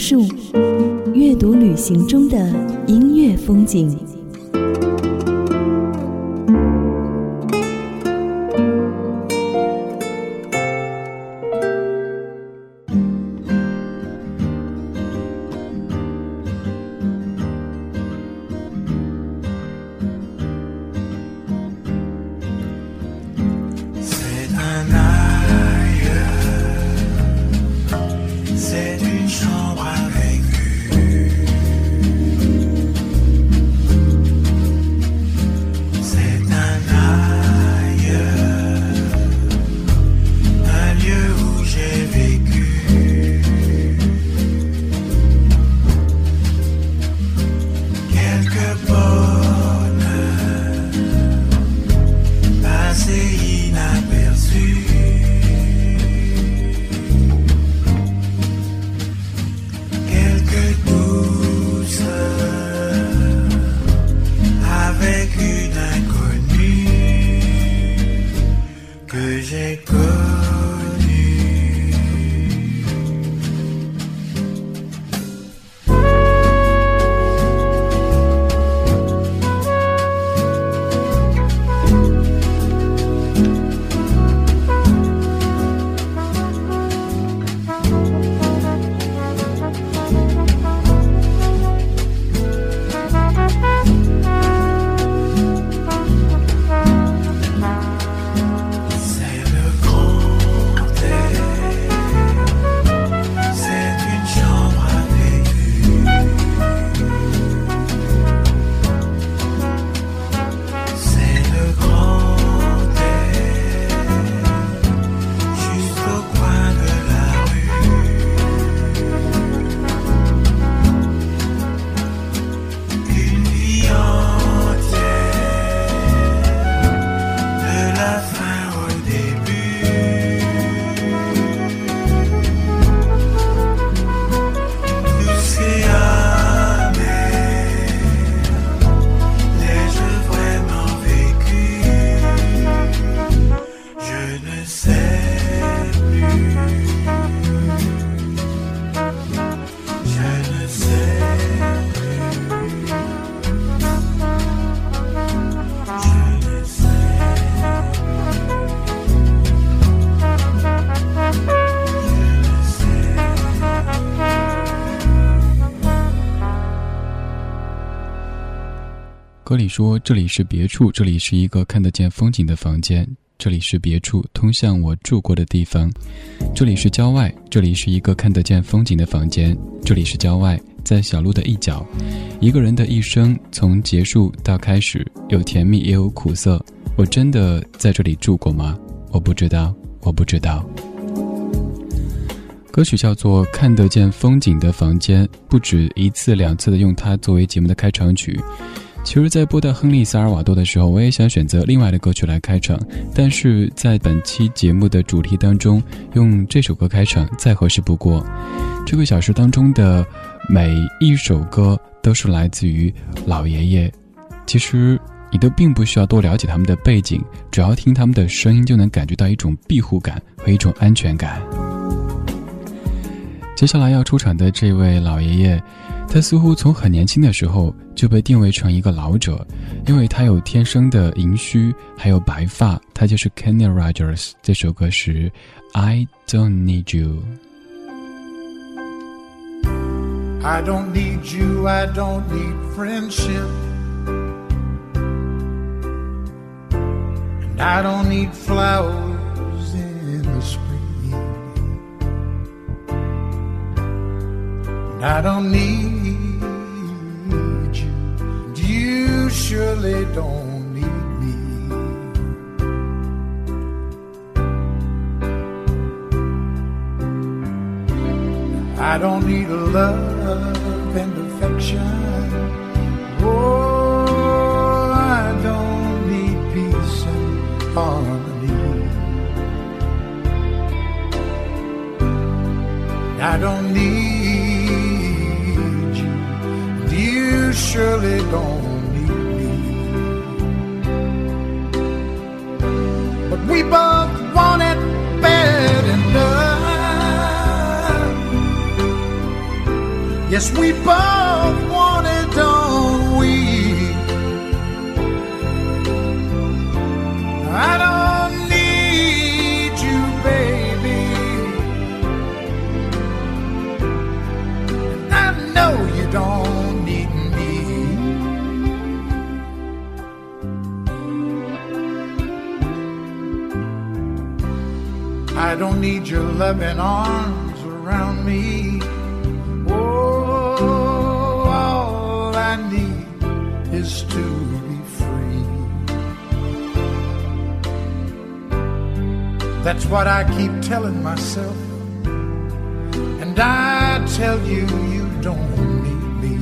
阅人无数，阅读旅行中的音乐风景。歌里说：“这里是别处，这里是一个看得见风景的房间。这里是别处，通向我住过的地方。这里是郊外，这里是一个看得见风景的房间。这里是郊外，在小路的一角。一个人的一生，从结束到开始，有甜蜜也有苦涩。我真的在这里住过吗？我不知道，我不知道。”歌曲叫做《看得见风景的房间》，不止一次两次的用它作为节目的开场曲。其实，在播到亨利·萨尔瓦多的时候，我也想选择另外的歌曲来开场，但是在本期节目的主题当中，用这首歌开场再合适不过。这个小时当中的每一首歌都是来自于老爷爷，其实你都并不需要多了解他们的背景，只要听他们的声音，就能感觉到一种庇护感和一种安全感。接下来要出场的这位老爷爷。他似乎从很年轻的时候就被定位成一个老者，因为他有天生的银须，还有白发。他就是 Kenny Rogers。这首歌是《I Don't Need You》。I don't need you, I don't need friendship. And I don't need flowers in the spring. And I don't need you surely don't need me. I don't need love and affection. Oh, I don't need peace and harmony. I don't need you surely don't need me. But we both want it bad enough. Yes, we both don't need your loving arms around me. Oh, all I need is to be free. That's what I keep telling myself. And I tell you, you don't need me.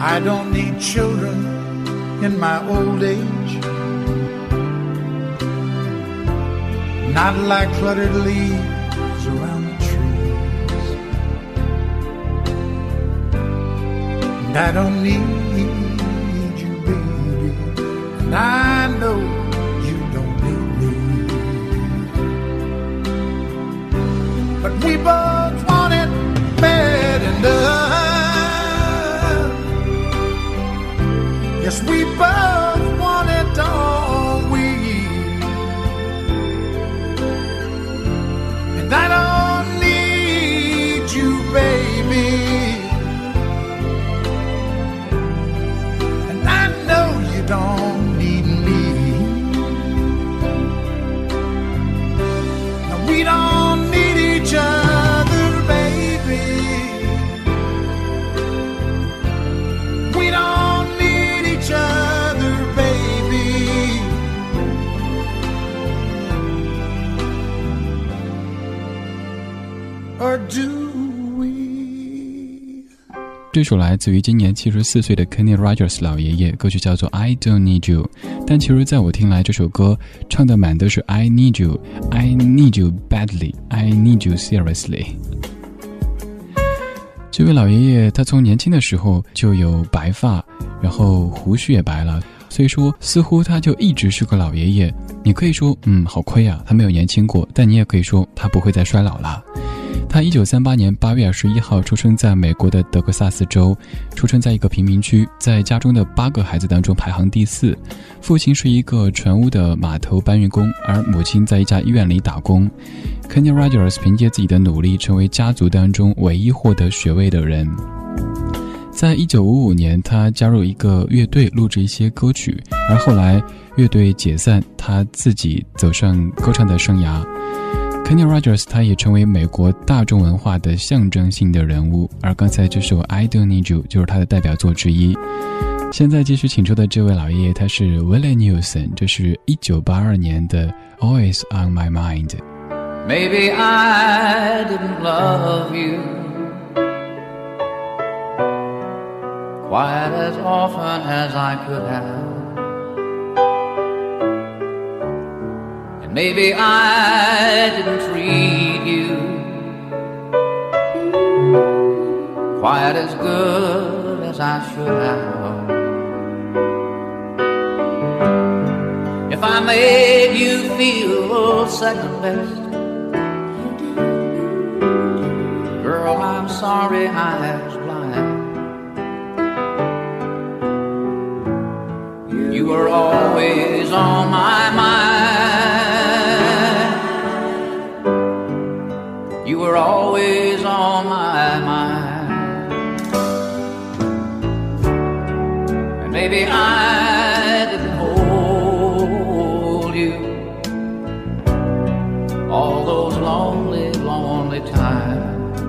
I don't need children in my old age. Not like cluttered leaves around the trees. And I don't need sweeper. 这首来自于今年七十四岁的 Kenny Rogers 老爷爷，歌曲叫做《I Don't Need You》。但其实，在我听来，这首歌唱的满都是 I need you, I need you badly, I need you seriously。这位老爷爷，他从年轻的时候就有白发，然后胡须也白了，所以说似乎他就一直是个老爷爷。你可以说，嗯，好亏啊，他没有年轻过，但你也可以说，他不会再衰老了。他一九三八年八月二十一号出生在美国的德克萨斯州，出生在一个贫民区，在家中的八个孩子当中排行第四。父亲是一个船坞的码头搬运工，而母亲在一家医院里打工。Kenny Rogers 凭借自己的努力，成为家族当中唯一获得学位的人。在一九五五年，他加入一个乐队，录制一些歌曲，而后来乐队解散，他自己走上歌唱的生涯。Kenny Rogers 他也成为美国大众文化的象征性的人物，而刚才这首《I Don't Need You》就是他的代表作之一。现在继续请出的这位老爷爷，他是 Willie Nelson，这是一九八二年的《Always on My Mind》。Maybe I didn't love you quite as often as I could have. And maybe I didn't treat you quite as good as I should have. If I made you feel second best, girl, I'm sorry I was blind. You were always on my mind. Were always on my mind. And maybe I didn't hold you all those lonely, lonely times.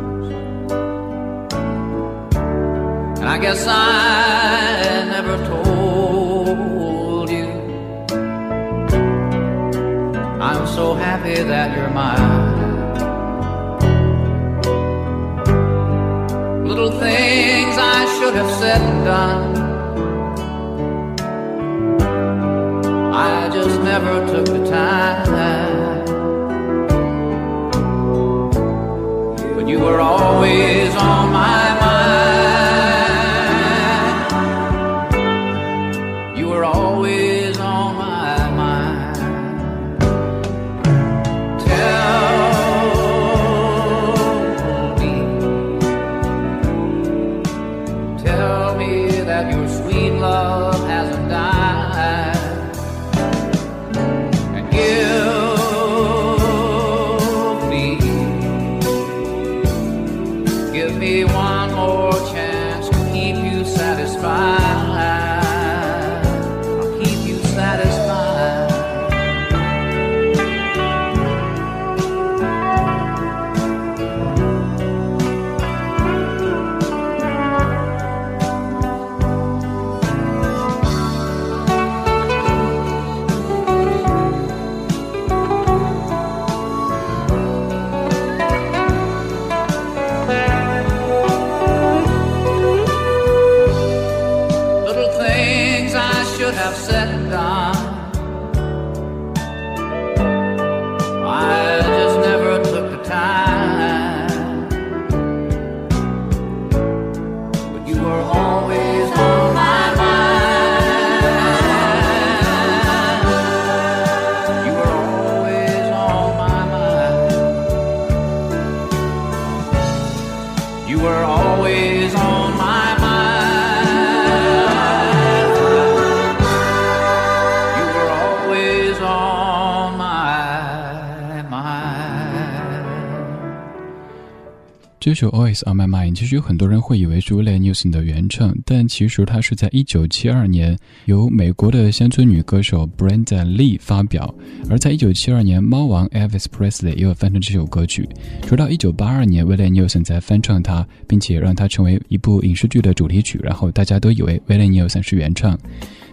And I guess I should have said and done. I just never took the time. But you were always on my On My Mind》其实有很多人会以为是 w i l l i Nelson 的原唱，但其实它是在1972年由美国的乡村女歌手 Brenda Lee 发表，而在1972年，猫王 Elvis Presley 也有翻唱这首歌曲。直到1982年 w i l l i Nelson 才翻唱它，并且让它成为一部影视剧的主题曲，然后大家都以为 w i l l i Nelson 是原唱。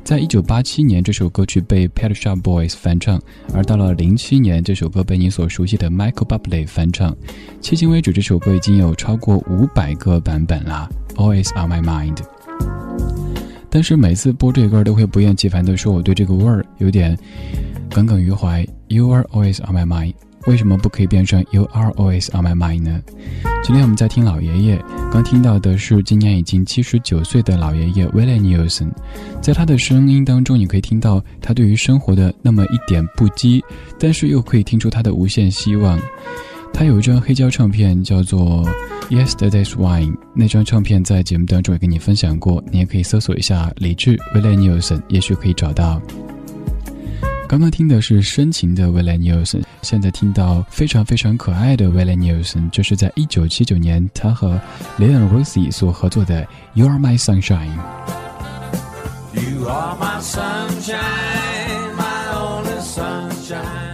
在一九八七年，这首歌曲被 Pet Shop Boys 翻唱，而到了零七年，这首歌被你所熟悉的 Michael Bublé 翻唱。迄今为止，这首歌已经有超过五百个版本啦。Always on my mind。但是每次播这歌都会不厌其烦地说，我对这个味儿有点耿耿于怀。You are always on my mind。为什么不可以变成 You are always on my mind 呢？今天我们在听老爷爷，刚听到的是今年已经七十九岁的老爷爷 Willie Nelson，在他的声音当中，你可以听到他对于生活的那么一点不羁，但是又可以听出他的无限希望。他有一张黑胶唱片叫做《Yesterday's Wine》，那张唱片在节目当中也跟你分享过，你也可以搜索一下李志 Willie Nelson，也许可以找到。刚刚听的是深情的 w i l l i Nelson，现在听到非常非常可爱的 w i l l i Nelson，这是在一九七九年他和 Leon Rossi 所合作的《You Are My Sunshine》。You are my sunshine, my only sunshine.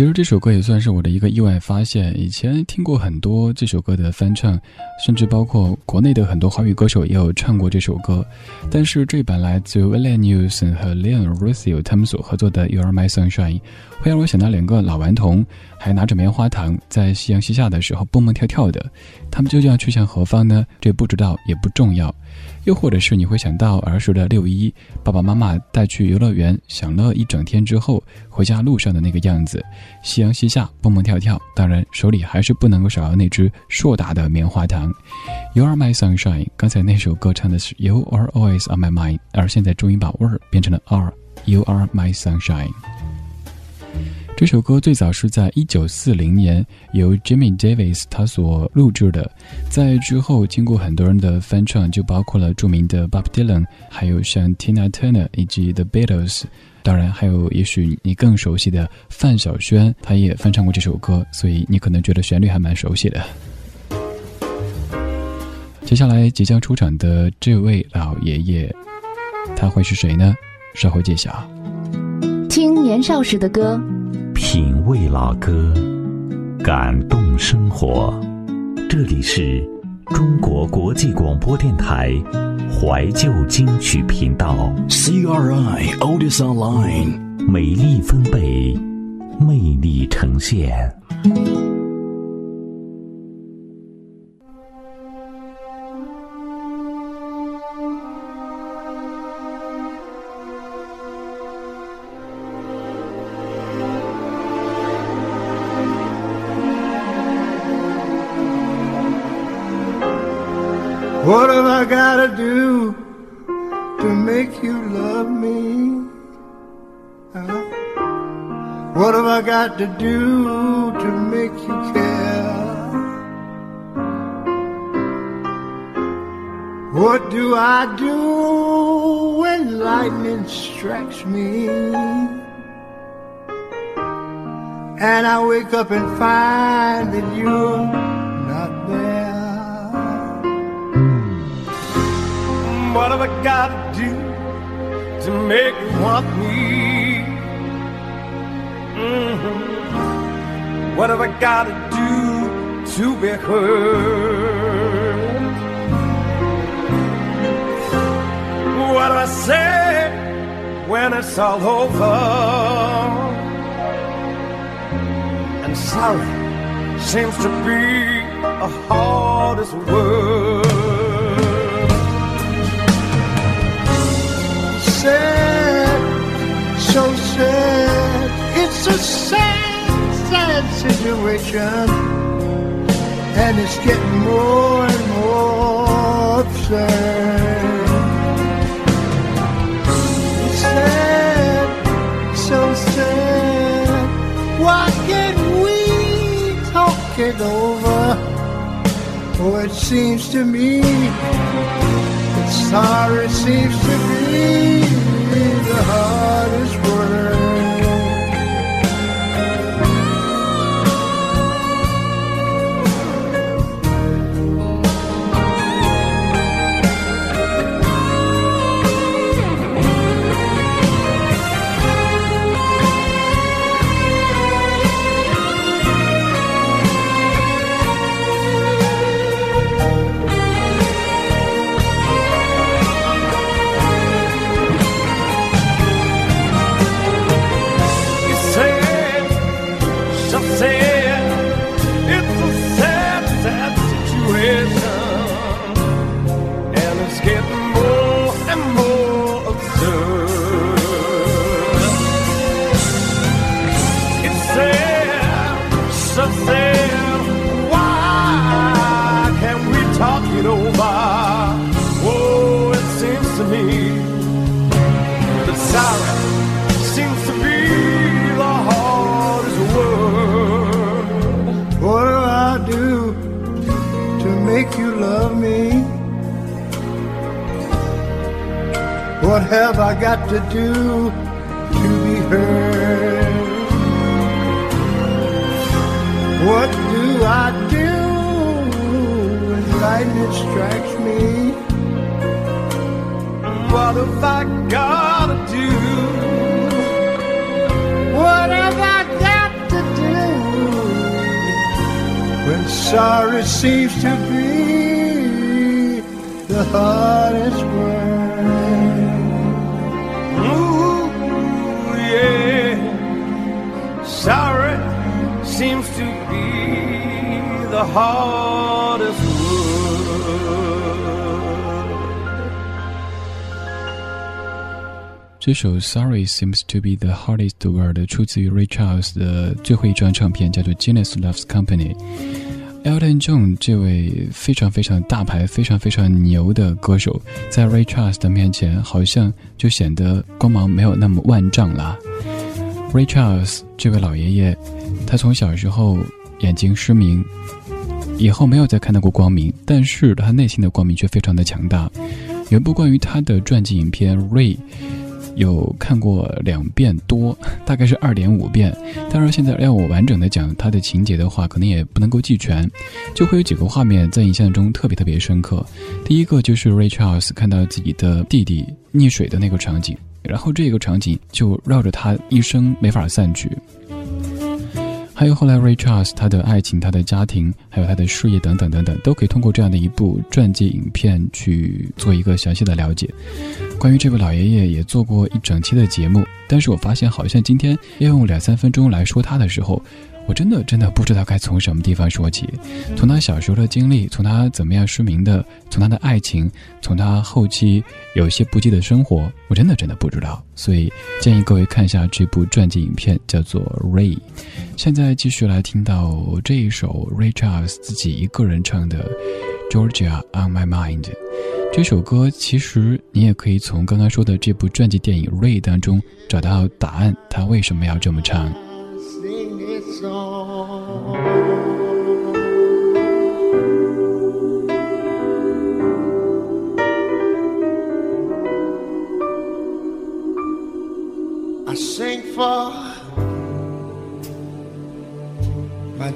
其实这首歌也算是我的一个意外发现。以前听过很多这首歌的翻唱，甚至包括国内的很多华语歌手也有唱过这首歌。但是这版来自 William Newson 和 Leon Russo 他们所合作的《You Are My Sunshine》，会让我想到两个老顽童，还拿着棉花糖在夕阳西下的时候蹦蹦跳跳的。他们究竟要去向何方呢？这不知道也不重要。又或者是你会想到儿时的六一，爸爸妈妈带去游乐园享乐一整天之后，回家路上的那个样子，夕阳西下，蹦蹦跳跳，当然手里还是不能够少了那只硕大的棉花糖。You are my sunshine，刚才那首歌唱的是 You are always on my mind，而现在终于把味儿变成了 are。You are my sunshine。这首歌最早是在一九四零年由 Jimmy Davis 他所录制的，在之后经过很多人的翻唱，就包括了著名的 Bob Dylan，还有像 Tina Turner 以及 The Beatles，当然还有也许你更熟悉的范晓萱，她也翻唱过这首歌，所以你可能觉得旋律还蛮熟悉的。接下来即将出场的这位老爷爷，他会是谁呢？稍后揭晓。听年少时的歌，品味老歌，感动生活。这里是中国国际广播电台怀旧金曲频道，，cri，old is online，美丽分贝，魅力呈现。Gotta do to make you love me? Huh? What have I got to do to make you care? What do I do when lightning strikes me? And I wake up and find that you're Have I got to do to make you want me? Mhm. What have I got to do to be heard? What do I say when it's all over? And sorry seems to be the hardest word. Sad, so sad. It's a sad, sad situation. And it's getting more and more absurd. It's sad, so sad. Why can't we talk it over? Oh, it seems to me Sorry seems to be heart is to do to be heard? What do I do when lightning strikes me? What have I gotta do? What have I got to do when sorry seems to be the hardest word? Heart is word. 这首《Sorry Seems to Be the Hardest Word》出自于 Ray Charles 的最后一张唱片，叫做《Genius Loves Company》。Elton John 这位非常非常大牌、非常非常牛的歌手，在 Ray Charles 的面前，好像就显得光芒没有那么万丈了。Ray Charles 这位老爷爷，他从小时候眼睛失明，以后没有再看到过光明，但是他内心的光明却非常的强大。有一部关于他的传记影片《Ray》。有看过两遍多，大概是二点五遍。当然，现在让我完整的讲他的情节的话，可能也不能够记全，就会有几个画面在印象中特别特别深刻。第一个就是 Ray Charles 看到自己的弟弟溺水的那个场景，然后这个场景就绕着他一生没法散去。还有后来 Ray Charles 他的爱情、他的家庭，还有他的事业等等等等，都可以通过这样的一部传记影片去做一个详细的了解。关于这位老爷爷，也做过一整期的节目，但是我发现好像今天要用两三分钟来说他的时候。我真的真的不知道该从什么地方说起，从他小时候的经历，从他怎么样失明的，从他的爱情，从他后期有些不羁的生活，我真的真的不知道。所以建议各位看一下这部传记影片，叫做《Ray》。现在继续来听到这一首 Ray Charles 自己一个人唱的《Georgia on My Mind》。这首歌其实你也可以从刚刚说的这部传记电影《Ray》当中找到答案，他为什么要这么唱。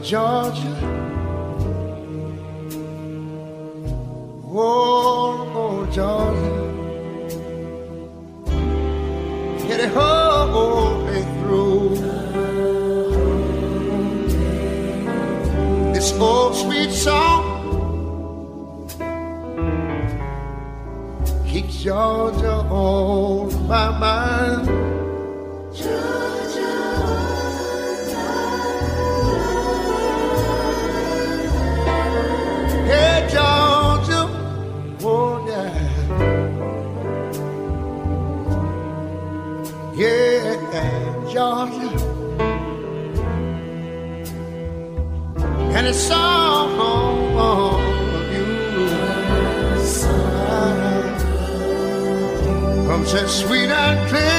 Georgia. Oh, oh Georgia. Get it whole This old sweet song keeps Georgia on my mind. Hey, sweet and clear.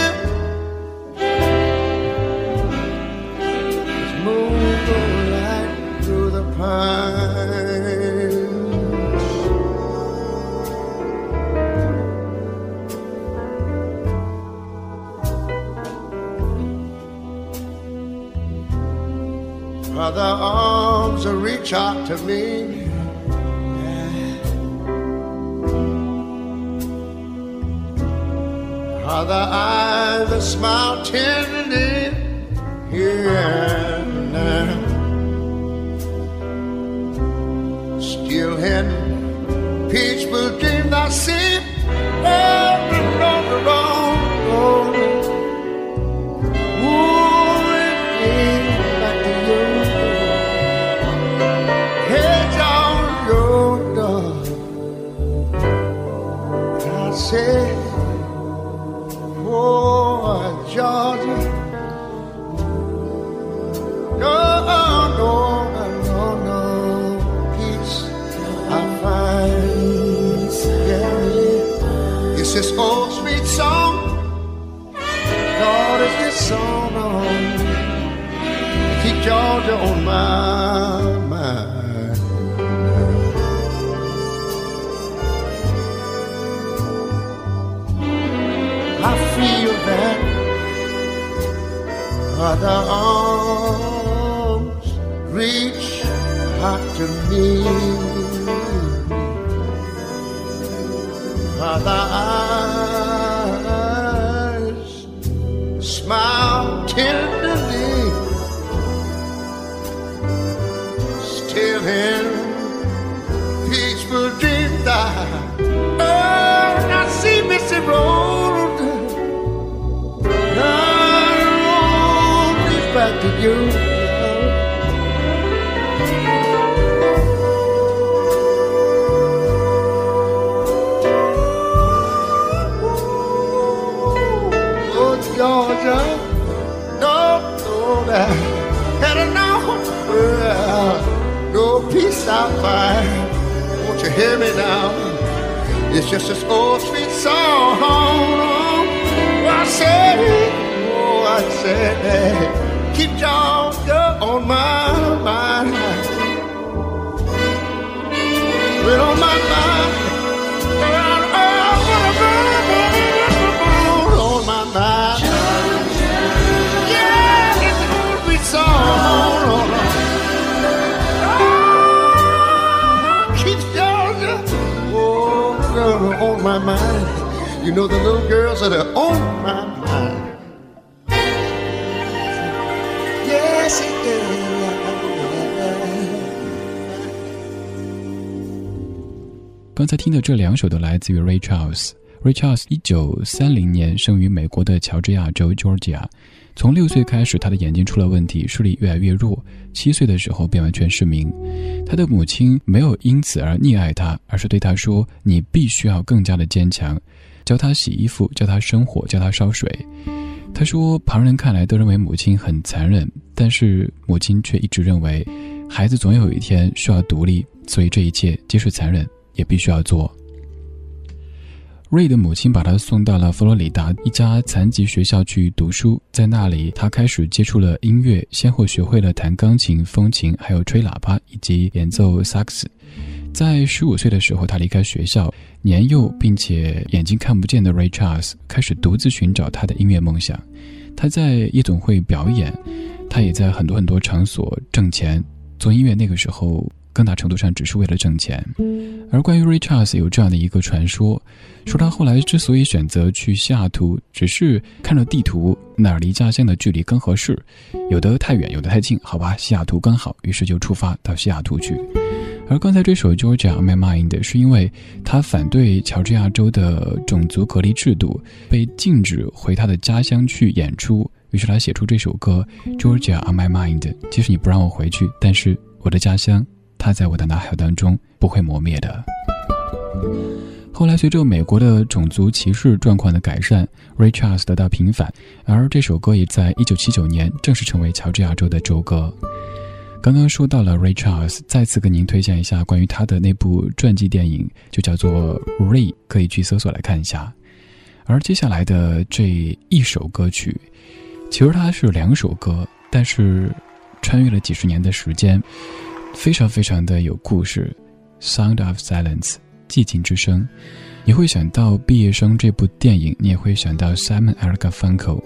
Other arms reach out to me. Other eyes smile tenderly. Still in peaceful dreams, I oh, I see Missy Road. I. Won't you hear me now? It's just this old sweet song. Oh, I said, it. oh, I said, keep Georgia on my mind. Well, on my mind. My mind. You know the little girls that are on my mind. Yes, it is. 刚才听的这两首都来自于 Ray Charles。Ray Charles 一九三零年生于美国的乔治亚州 Georgia。从六岁开始，他的眼睛出了问题，视力越来越弱。七岁的时候便完全失明。他的母亲没有因此而溺爱他，而是对他说：“你必须要更加的坚强。”教他洗衣服，教他生火，教他烧水。他说，旁人看来都认为母亲很残忍，但是母亲却一直认为，孩子总有一天需要独立，所以这一切即使残忍。也必须要做。瑞的母亲把他送到了佛罗里达一家残疾学校去读书，在那里，他开始接触了音乐，先后学会了弹钢琴、风琴，还有吹喇叭以及演奏萨克斯。在十五岁的时候，他离开学校，年幼并且眼睛看不见的 Ray Charles 开始独自寻找他的音乐梦想。他在夜总会表演，他也在很多很多场所挣钱。做音乐那个时候。更大程度上只是为了挣钱，而关于 Ray Charles 有这样的一个传说，说他后来之所以选择去西雅图，只是看了地图哪儿离家乡的距离更合适，有的太远，有的太近，好吧，西雅图刚好，于是就出发到西雅图去。而刚才这首 Georgia on My Mind 是因为他反对乔治亚州的种族隔离制度，被禁止回他的家乡去演出，于是他写出这首歌 Georgia on My Mind。即使你不让我回去，但是我的家乡。它在我的脑海当中不会磨灭的。后来，随着美国的种族歧视状况的改善，Rachars 得到平反，而这首歌也在1979年正式成为乔治亚州的州歌。刚刚说到了 Rachars，再次跟您推荐一下关于他的那部传记电影，就叫做《Ray》，可以去搜索来看一下。而接下来的这一首歌曲，其实它是两首歌，但是穿越了几十年的时间。非常非常的有故事，《Sound of Silence》寂静之声，你会想到《毕业生》这部电影，你也会想到 Simon and Garfunkel。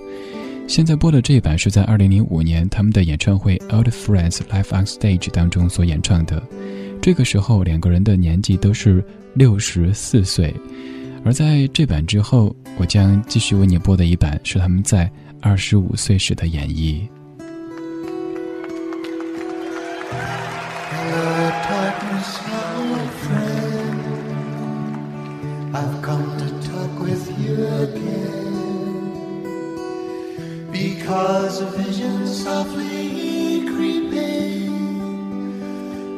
现在播的这一版是在2005年他们的演唱会《Old Friends Live on Stage》当中所演唱的。这个时候两个人的年纪都是六十四岁，而在这版之后，我将继续为你播的一版是他们在二十五岁时的演绎。A vision softly creeping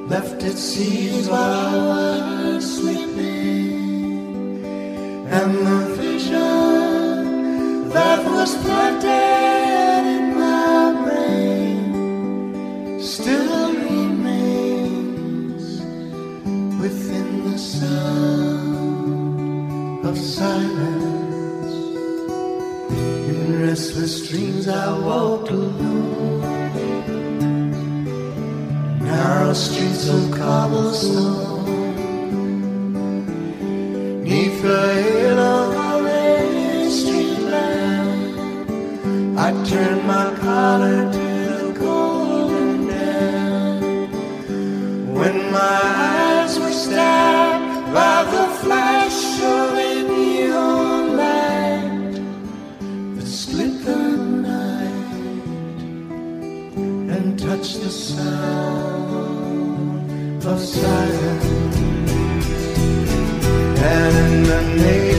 left its seeds while I was sleeping, and the vision that was planted in my brain still remains within the sound of silence. In restless dreams I walked alone. Narrow streets of cobblestone. Neath the hail of a street lamp, I turned my collar sound of silence. And in the naked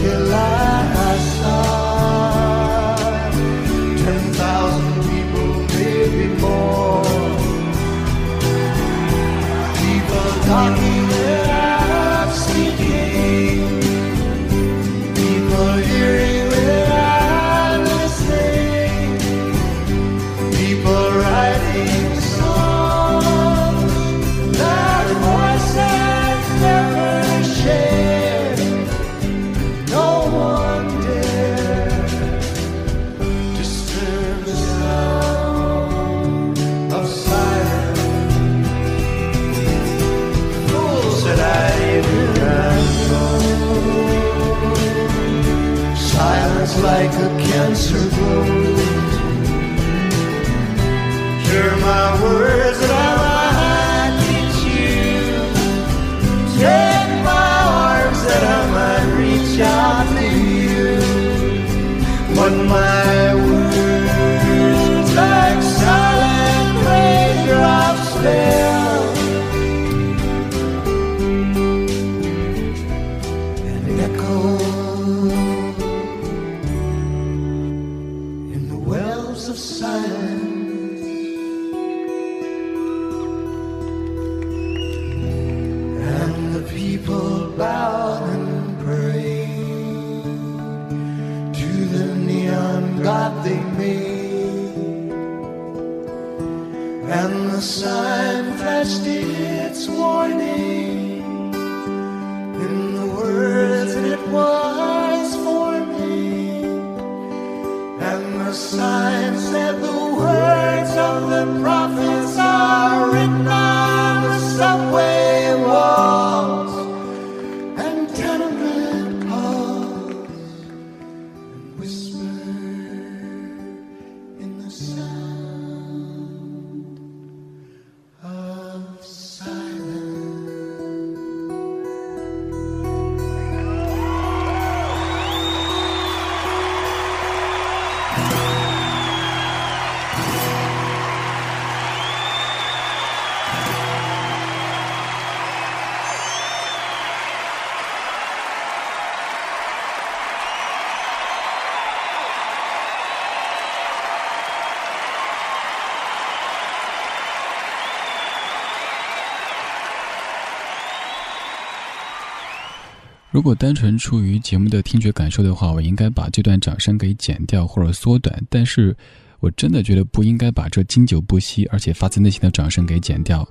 如果单纯出于节目的听觉感受的话，我应该把这段掌声给剪掉或者缩短。但是，我真的觉得不应该把这经久不息而且发自内心的掌声给剪掉。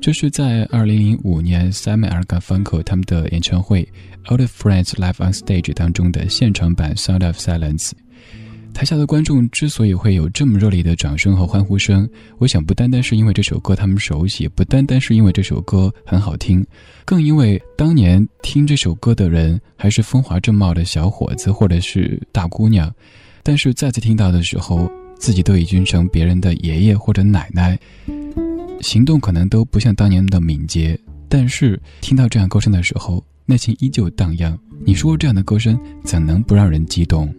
这是在二零零五年 Simon a g a f u n k 他们的演唱会《Old Friends Live on Stage》当中的现场版《Sound of Silence》。台下的观众之所以会有这么热烈的掌声和欢呼声，我想不单单是因为这首歌他们熟悉，不单单是因为这首歌很好听，更因为当年听这首歌的人还是风华正茂的小伙子或者是大姑娘，但是再次听到的时候，自己都已经成别人的爷爷或者奶奶，行动可能都不像当年的敏捷，但是听到这样歌声的时候，内心依旧荡漾。你说这样的歌声怎能不让人激动？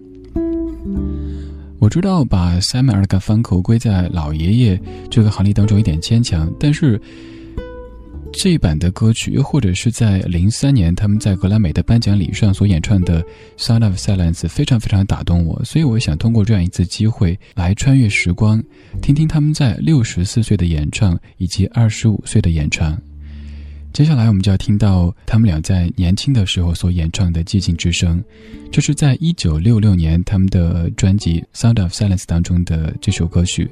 我知道把 Simon 尔 f u n k 归在老爷爷这个行列当中有点牵强，但是这一版的歌曲，又或者是在零三年他们在格莱美的颁奖礼上所演唱的《Sound of Silence》，非常非常打动我，所以我想通过这样一次机会来穿越时光，听听他们在六十四岁的演唱以及二十五岁的演唱。接下来我们就要听到他们俩在年轻的时候所演唱的寂静之声，这是在一九六六年他们的专辑《Sound of Silence》当中的这首歌曲。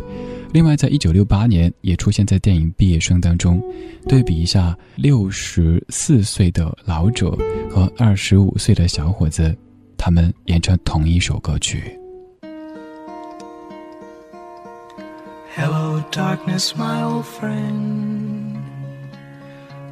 另外，在一九六八年也出现在电影《毕业生》当中。对比一下，六十四岁的老者和二十五岁的小伙子，他们演唱同一首歌曲。Hello, darkness, my old friend.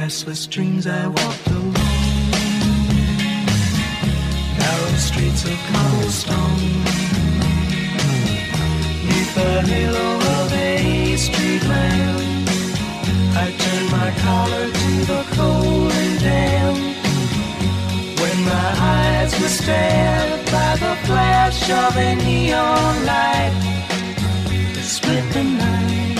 Restless dreams, I walked alone, narrow streets of cobblestone the halo of a street lamp. I turned my collar to the cold and damp. When my eyes were stared by the flash of a neon light split the night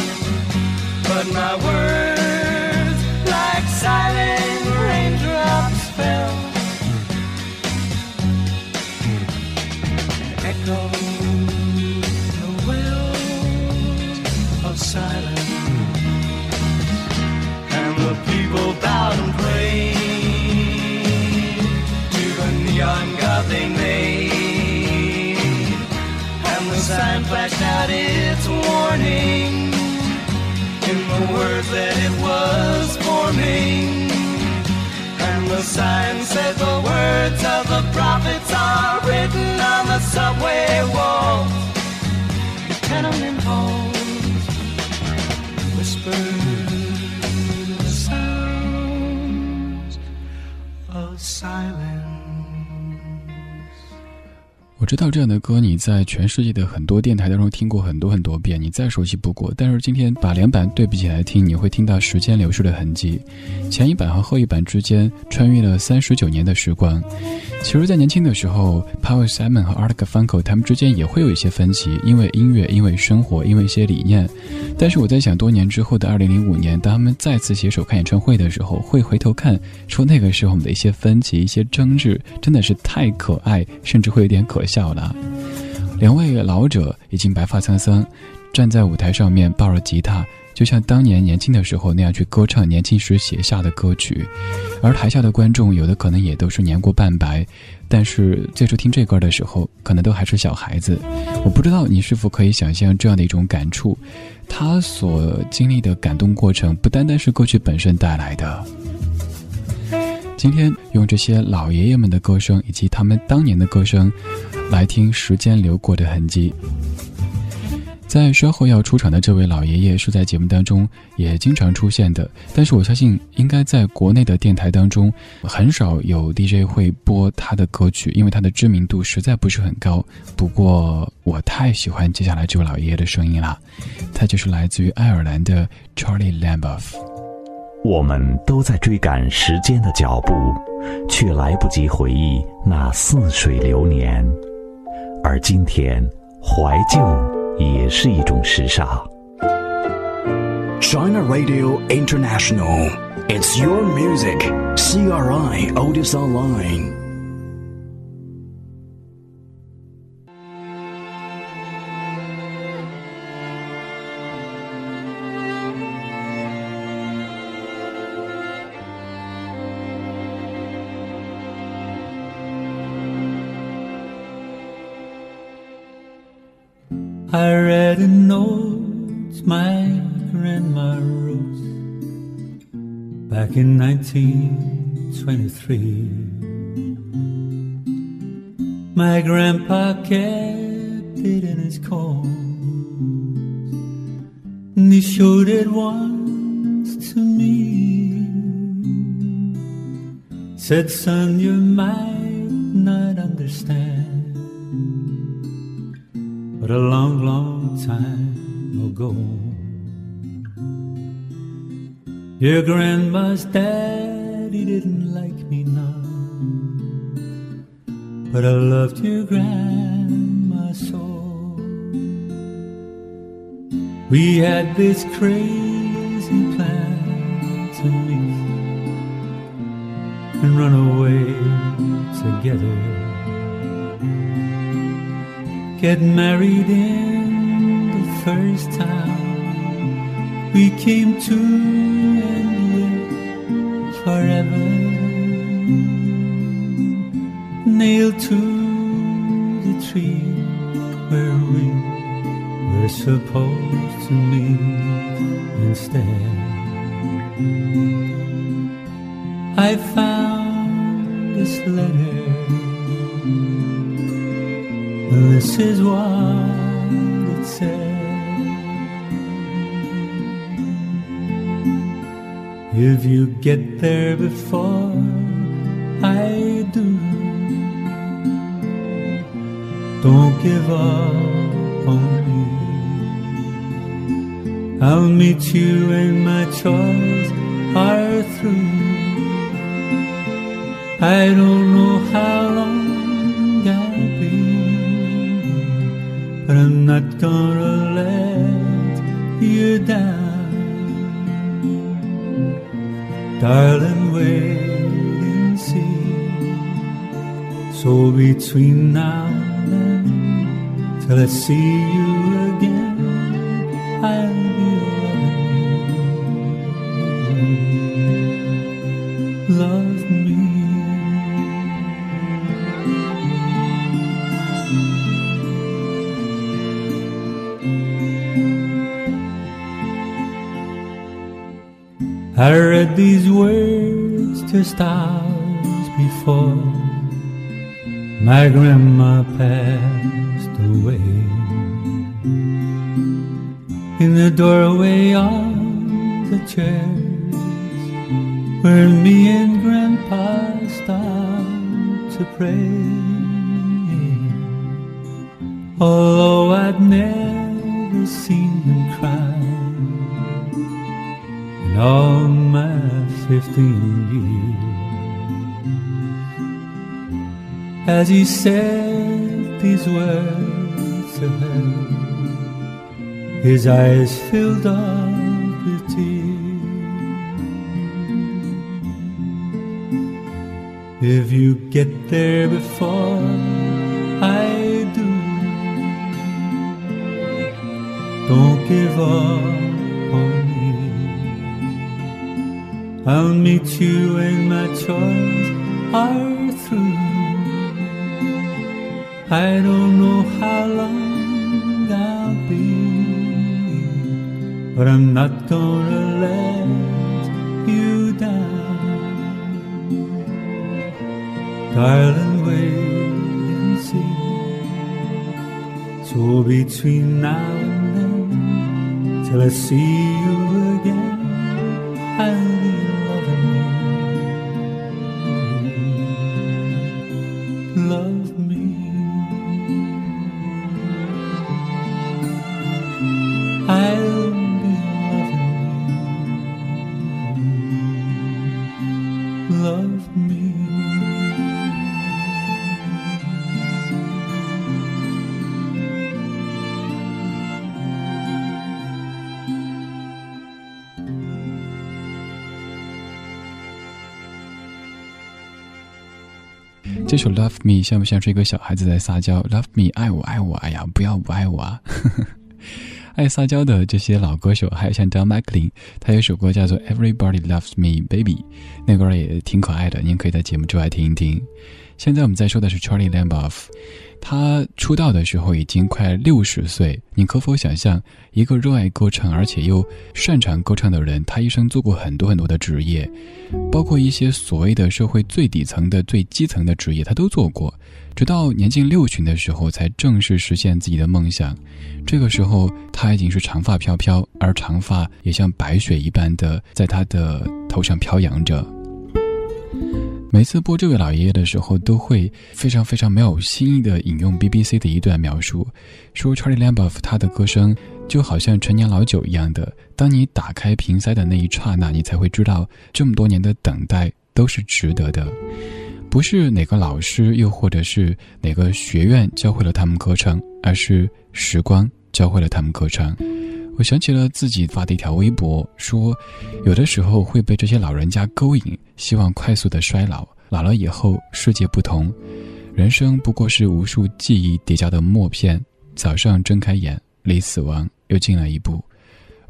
But my words, like silent raindrops, fell. and echoed the will of silence. And the people bowed and prayed to the neon god they made. And the sign flashed out its words that it was forming. And the sign said the words of the prophets are written on the subway walls, tenement halls. whisper the sounds of silence. 我知道这样的歌你在全世界的很多电台当中听过很多很多遍，你再熟悉不过。但是今天把两版对比起来听，你会听到时间流逝的痕迹，前一版和后一版之间穿越了三十九年的时光。其实，在年轻的时候，Paul Simon 和 Art Funko 他们之间也会有一些分歧，因为音乐，因为生活，因为一些理念。但是我在想，多年之后的二零零五年，当他们再次携手看演唱会的时候，会回头看，说那个时候我们的一些分歧、一些争执，真的是太可爱，甚至会有点可笑了。两位老者已经白发苍苍，站在舞台上面抱着吉他。就像当年年轻的时候那样去歌唱年轻时写下的歌曲，而台下的观众有的可能也都是年过半百，但是最初听这歌的时候，可能都还是小孩子。我不知道你是否可以想象这样的一种感触，他所经历的感动过程，不单单是歌曲本身带来的。今天用这些老爷爷们的歌声以及他们当年的歌声，来听时间流过的痕迹。在稍后要出场的这位老爷爷是在节目当中也经常出现的，但是我相信应该在国内的电台当中很少有 DJ 会播他的歌曲，因为他的知名度实在不是很高。不过我太喜欢接下来这位老爷爷的声音了，他就是来自于爱尔兰的 Charlie Lamboff。我们都在追赶时间的脚步，却来不及回忆那似水流年，而今天怀旧。也是一种时尚。China Radio International, it's your music. CRI Otis Online. I read a note my grandma wrote back in 1923. My grandpa kept it in his coat And he showed it once to me. Said, son, you might not understand. But a long, long time ago, your grandma's daddy didn't like me now. But I loved your grandma so. We had this crazy plan to meet and run away together. Get married in the first town we came to and live forever. Nailed to the tree where we were supposed to meet instead. I found this letter. This is what it said. If you get there before I do, don't give up on me. I'll meet you when my chores are through. I don't know how long not gonna let you down. Darling, wait and see. So between now and till I see you I read these words just hours before my grandma passed away. In the doorway of the church where me and grandpa stopped to pray. Although As he said these words to her, his eyes filled up with tears. If you get there before I do, don't give up I'll meet you when my chores are through. I don't know how long I'll be, but I'm not gonna let you down. Darling, wait and see. So between now and then, till I see you 这首《Love Me》像不像是一个小孩子在撒娇？Love me，爱我，爱我，哎呀，不要不爱我啊！爱撒娇的这些老歌手，还有像 Don McLean，他有首歌叫做《Everybody Loves Me Baby》，那歌也挺可爱的，您可以在节目之外听一听。现在我们在说的是 Charlie Lamboff，他出道的时候已经快六十岁。你可否想象，一个热爱歌唱而且又擅长歌唱的人，他一生做过很多很多的职业，包括一些所谓的社会最底层的、最基层的职业，他都做过。直到年近六旬的时候，才正式实现自己的梦想。这个时候，他已经是长发飘飘，而长发也像白雪一般的在他的头上飘扬着。每次播这位老爷爷的时候，都会非常非常没有新意的引用 BBC 的一段描述，说 Charlie Lamb of 他的歌声就好像陈年老酒一样的，当你打开瓶塞的那一刹那，你才会知道这么多年的等待都是值得的，不是哪个老师又或者是哪个学院教会了他们歌唱，而是时光教会了他们歌唱。我想起了自己发的一条微博，说，有的时候会被这些老人家勾引，希望快速的衰老，老了以后世界不同，人生不过是无数记忆叠加的默片。早上睁开眼，离死亡又近了一步，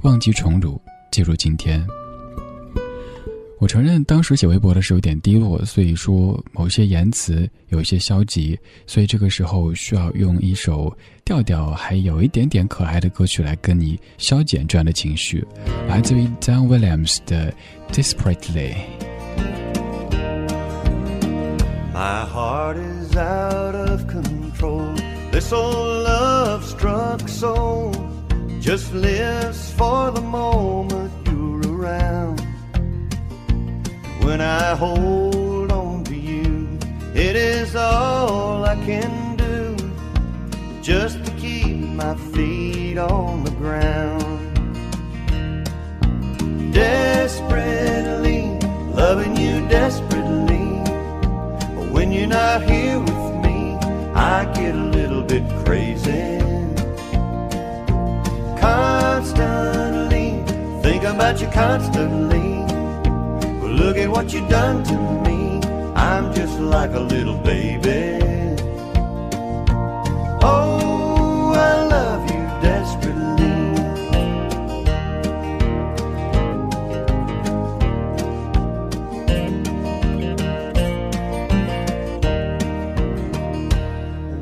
忘记宠辱，进入今天。我承认当时写微博的时候有点低落，所以说某些言辞有一些消极，所以这个时候需要用一首调调还有一点点可爱的歌曲来跟你消减这样的情绪，来自于 Dan Williams 的 Desperately。My heart is out of control. This old love struck soul just lives for the moment you're around. When I hold on to you, it is all I can do just to keep my feet on the ground. Desperately loving you desperately, but when you're not here with me, I get a little bit crazy. Constantly think about you constantly. Look at what you've done to me. I'm just like a little baby. Oh, I love you desperately.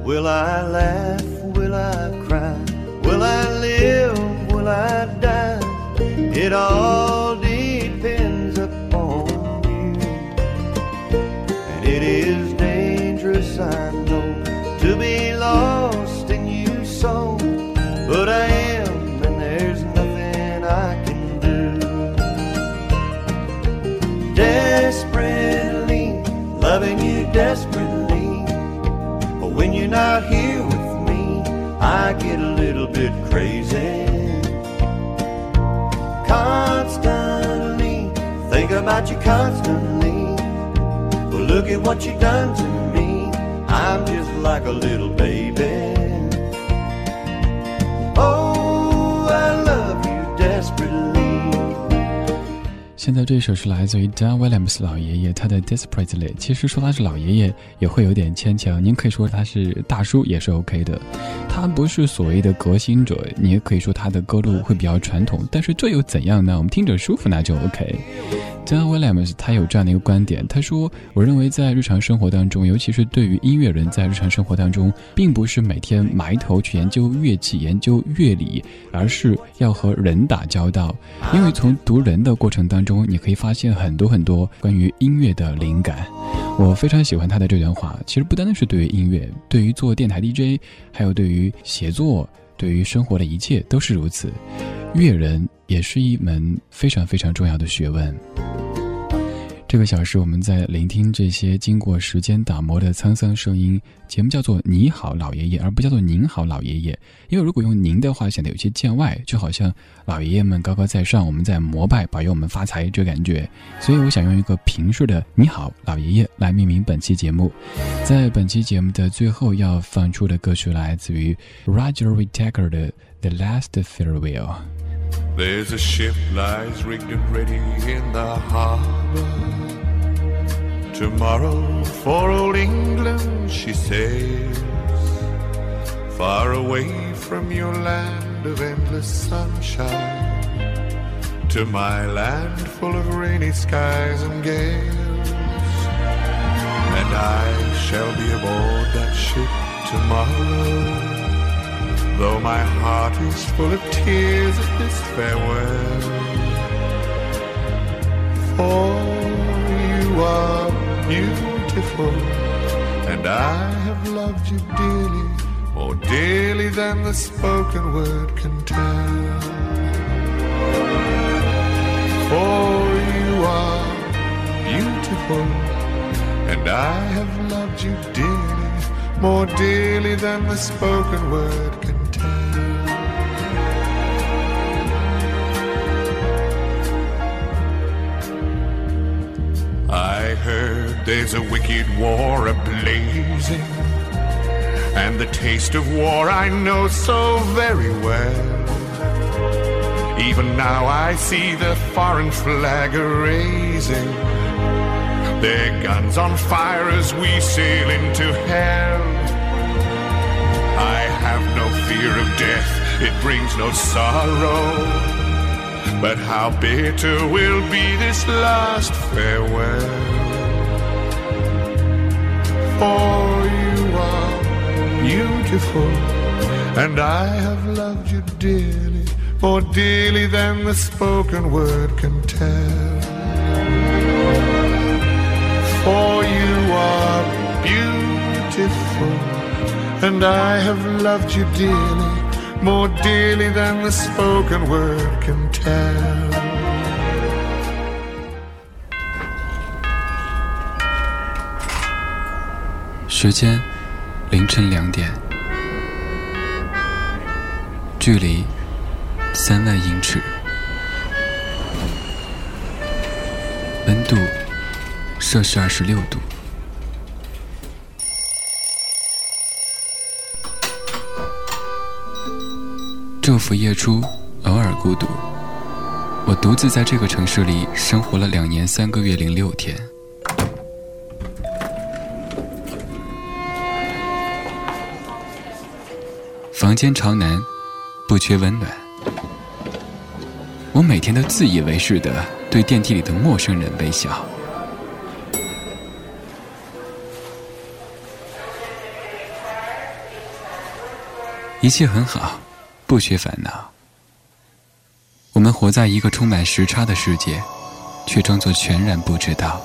Will I laugh? Will I cry? Will I live? Will I die? It all about you constantly. Well, look at what you've done to me. I'm just like a little baby. Oh, I love you desperately. 现在这首是来自于 Dan Williams 老爷爷他的 Desperately。其实说他是老爷爷也会有点牵强，您可以说他是大叔也是 OK 的。他不是所谓的革新者，你也可以说他的歌路会比较传统，但是这又怎样呢？我们听着舒服那就 OK。Dan Williams 他有这样的一个观点，他说：“我认为在日常生活当中，尤其是对于音乐人在日常生活当中，并不是每天埋头去研究乐器、研究乐理，而是要和人打交道。因为从读人的过程当中，你可以发现很多很多关于音乐的灵感。”我非常喜欢他的这段话。其实不单单是对于音乐，对于做电台 DJ，还有对于写作，对于生活的一切都是如此。乐人也是一门非常非常重要的学问。这个小时，我们在聆听这些经过时间打磨的沧桑声音。节目叫做“你好，老爷爷”，而不叫做“您好，老爷爷”。因为如果用“您”的话，显得有些见外，就好像老爷爷们高高在上，我们在膜拜，保佑我们发财这感觉。所以，我想用一个平视的“你好，老爷爷”来命名本期节目。在本期节目的最后要放出的歌曲来自于 Roger Whittaker 的《The Last Farewell》。There's a ship lies rigged and ready in the harbor. Tomorrow for old England she sails, far away from your land of endless sunshine, to my land full of rainy skies and gales. And I shall be aboard that ship tomorrow. Though my heart is full of tears at this farewell. For you are beautiful, and I have loved you dearly, more dearly than the spoken word can tell. For you are beautiful, and I have loved you dearly, more dearly than the spoken word can I heard there's a wicked war ablazing, and the taste of war I know so very well. Even now I see the foreign flag raising, their guns on fire as we sail into hell. I have no fear of death, it brings no sorrow. But how bitter will be this last farewell. For you are beautiful, and I have loved you dearly, more dearly than the spoken word can tell. For you are beautiful, and I have loved you dearly, more dearly than the spoken word can tell. 时间凌晨两点，距离三万英尺，温度摄氏二十六度。昼伏夜出，偶尔孤独。我独自在这个城市里生活了两年三个月零六天。房间朝南，不缺温暖。我每天都自以为是的对电梯里的陌生人微笑。一切很好，不缺烦恼。我们活在一个充满时差的世界，却装作全然不知道。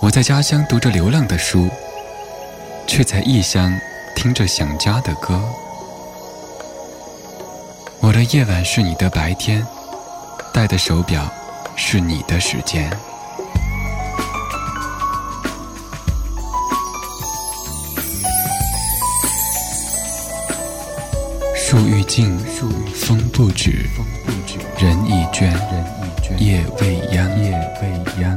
我在家乡读着流浪的书，却在异乡听着想家的歌。我的夜晚是你的白天，戴的手表是你的时间。静，风不止，人已倦，夜未央，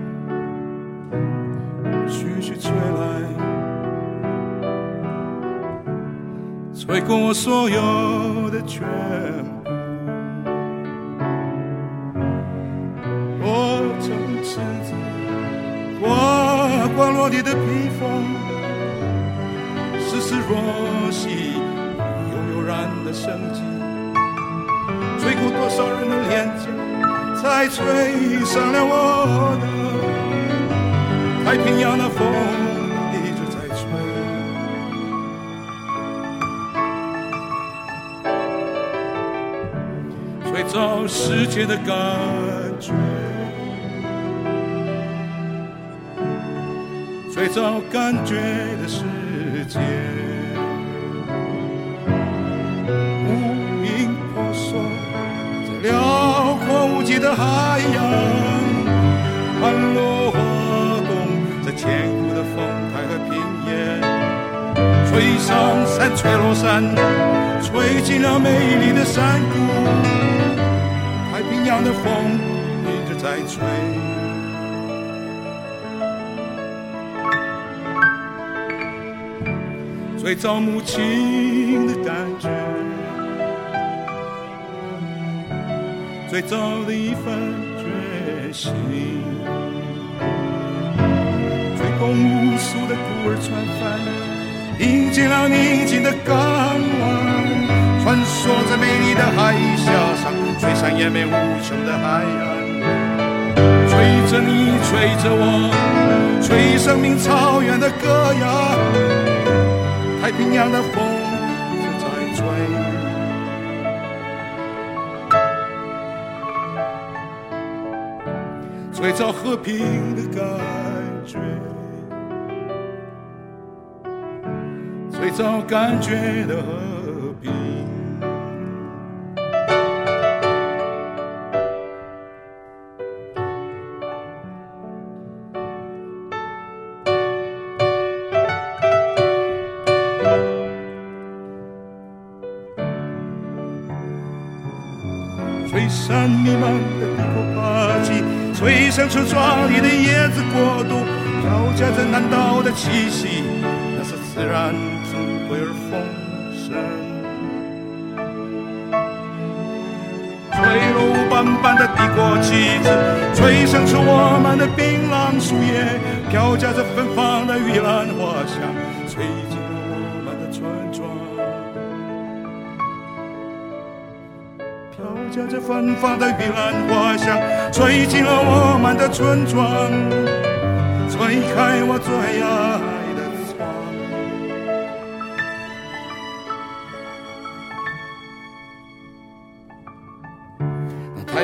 徐徐吹来，吹过我所有的全部。我曾赤子刮刮落地的披风，丝丝若细，悠悠然的生机，吹过多少人的脸颊，才吹上了我的。太平洋的风一直在吹，最早世界的感觉，最早感觉的世界，无名婆娑，在辽阔无际的海洋。风台和平原，吹上山，吹落山，吹进了美丽的山谷。太平洋的风一直在吹。最早母亲的感觉，最早的一份决心，的孤儿船帆，迎进了宁静的港湾，穿梭在美丽的海峡上，吹上延绵无穷的海岸，吹着你，吹着我，吹生命草原的歌谣。太平洋。的风一直在吹，吹着和平的感觉，吹着感觉的和平。吹散弥漫的帝国霸气，吹响出壮丽的叶子国度，飘夹着南岛的气息，那是自然尊贵而丰盛。吹落斑斑的帝国旗帜，吹响出我们的槟榔树叶，飘夹着芬芳的玉兰花香，吹进了我们的村庄。飘夹着芬芳的玉兰花香，吹进了我们的村庄，吹开我最爱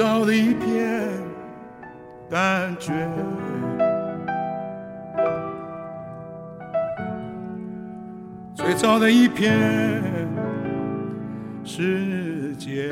最早的一片感觉，最早的一片世界。